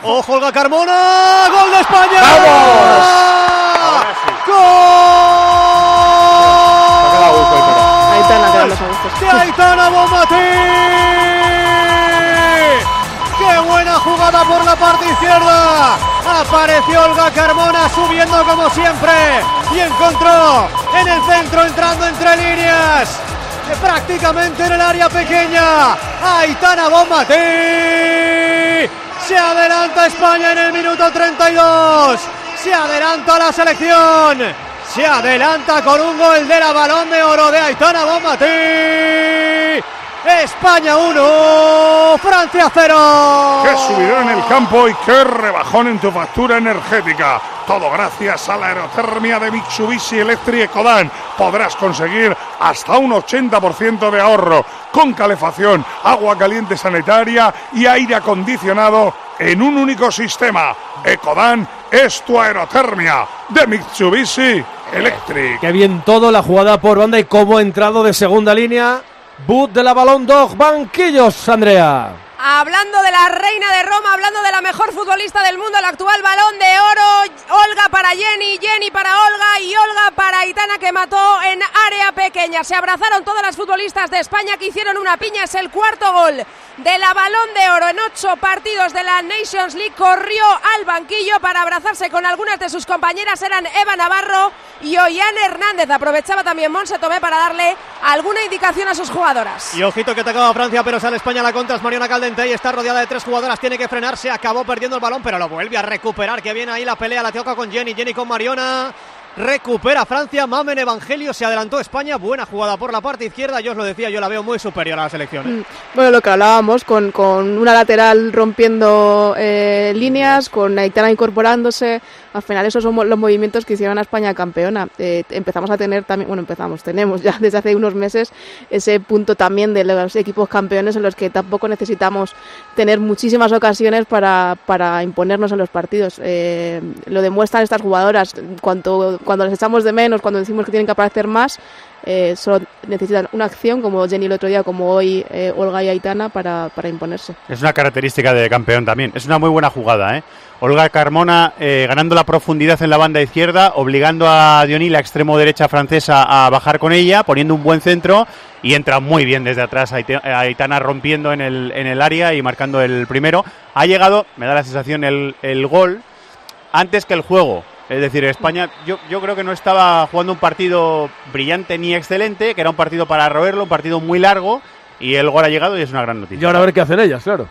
Ojo, Olga Carmona. ¡Gol de España! ¡Vamos! ¡Gol! Aitana quedamos a gustos. de Aitana Bonmatí. ¡Qué buena jugada por la parte izquierda! Apareció Olga Carmona subiendo como siempre y encontró en el centro entrando entre líneas. eh, Prácticamente en el área pequeña. Aitana Bonmatí. Se adelanta España en el minuto 32. Se adelanta la selección. Se adelanta con un gol de la balón de oro de Aitana Bonmatí. España 1, Francia 0. ¡Qué subidón en el campo y qué rebajón en tu factura energética! Todo gracias a la aerotermia de Mitsubishi Electric Ecodan. Podrás conseguir hasta un 80% de ahorro con calefacción, agua caliente sanitaria y aire acondicionado en un único sistema. Ecodan es tu aerotermia de Mitsubishi Electric. Qué bien todo, la jugada por banda y cómo ha entrado de segunda línea. Boot de la balón dog, banquillos, Andrea. Hablando de la reina de Roma, hablando de la mejor futbolista del mundo, el actual balón de oro, Olga para Jenny, Jenny para Olga y Olga para Aitana que mató en área pequeña. Se abrazaron todas las futbolistas de España que hicieron una piña, es el cuarto gol de la balón de oro en ocho partidos de la Nations League. Corrió al banquillo para abrazarse con algunas de sus compañeras, eran Eva Navarro y Ollane Hernández. Aprovechaba también Monse Tomé para darle alguna indicación a sus jugadoras. Y ojito que atacaba Francia, pero sale España la contra. Es Mariona Y está rodeada de tres jugadoras. Tiene que frenarse. Acabó perdiendo el balón, pero lo vuelve a recuperar. Que viene ahí la pelea. La toca con Jenny. Jenny con Mariona. Recupera Francia. Mamen Evangelio. Se adelantó España. Buena jugada por la parte izquierda. Yo os lo decía, yo la veo muy superior a la selección. ¿eh? Bueno, lo que hablábamos, con, con una lateral rompiendo eh, líneas, con Aitana incorporándose, al final esos son los movimientos que hicieron a España campeona. Eh, empezamos a tener también, bueno, empezamos, tenemos ya desde hace unos meses ese punto también de los equipos campeones en los que tampoco necesitamos tener muchísimas ocasiones para, para imponernos en los partidos. Lo demuestran estas jugadoras, cuanto, cuando les echamos de menos, cuando decimos que tienen que aparecer más, eh, solo necesitan una acción, como Jenny el otro día, como hoy eh, Olga y Aitana, para, para imponerse. Es una característica de campeón también. Es una muy buena jugada, ¿eh? Olga Carmona eh, ganando la profundidad en la banda izquierda, obligando a Diony, la extremo derecha francesa, a bajar con ella, poniendo un buen centro y entra muy bien desde atrás Aitana rompiendo en el, en el área y marcando el primero. Ha llegado, me da la sensación, el, el gol antes que el juego. Es decir, España yo, yo creo que no estaba jugando un partido brillante ni excelente, que era un partido para roerlo, un partido muy largo y el gol ha llegado y es una gran noticia. Y ahora a ver qué hacen ellas, claro.